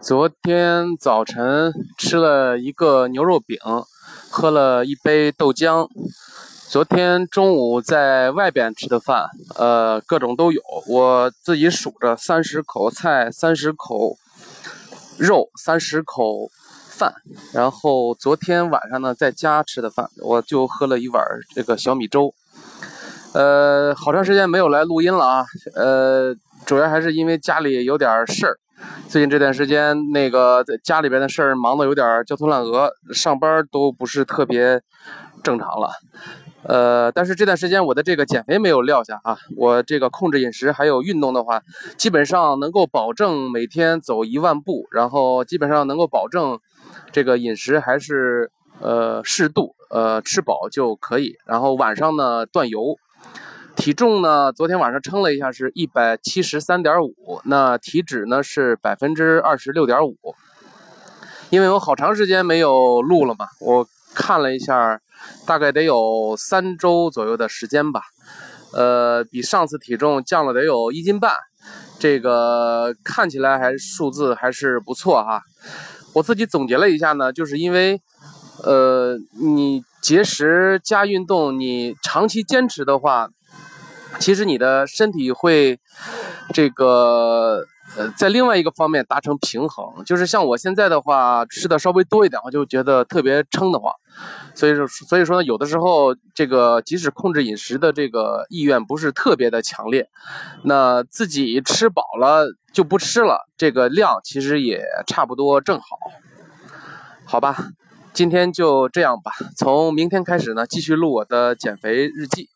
昨天早晨吃了一个牛肉饼，喝了一杯豆浆。昨天中午在外边吃的饭，呃，各种都有。我自己数着三十口菜，三十口肉，三十口饭。然后昨天晚上呢，在家吃的饭，我就喝了一碗这个小米粥。呃，好长时间没有来录音了啊，呃，主要还是因为家里有点事儿。最近这段时间，那个在家里边的事儿忙得有点焦头烂额，上班都不是特别正常了。呃，但是这段时间我的这个减肥没有撂下啊，我这个控制饮食还有运动的话，基本上能够保证每天走一万步，然后基本上能够保证这个饮食还是呃适度，呃吃饱就可以。然后晚上呢断油。体重呢？昨天晚上称了一下，是一百七十三点五。那体脂呢是百分之二十六点五。因为我好长时间没有录了嘛，我看了一下，大概得有三周左右的时间吧。呃，比上次体重降了得有一斤半，这个看起来还数字还是不错哈。我自己总结了一下呢，就是因为，呃，你节食加运动，你长期坚持的话。其实你的身体会，这个呃，在另外一个方面达成平衡，就是像我现在的话，吃的稍微多一点，我就觉得特别撑得慌。所以说，所以说，有的时候这个即使控制饮食的这个意愿不是特别的强烈，那自己吃饱了就不吃了，这个量其实也差不多正好。好吧，今天就这样吧，从明天开始呢，继续录我的减肥日记。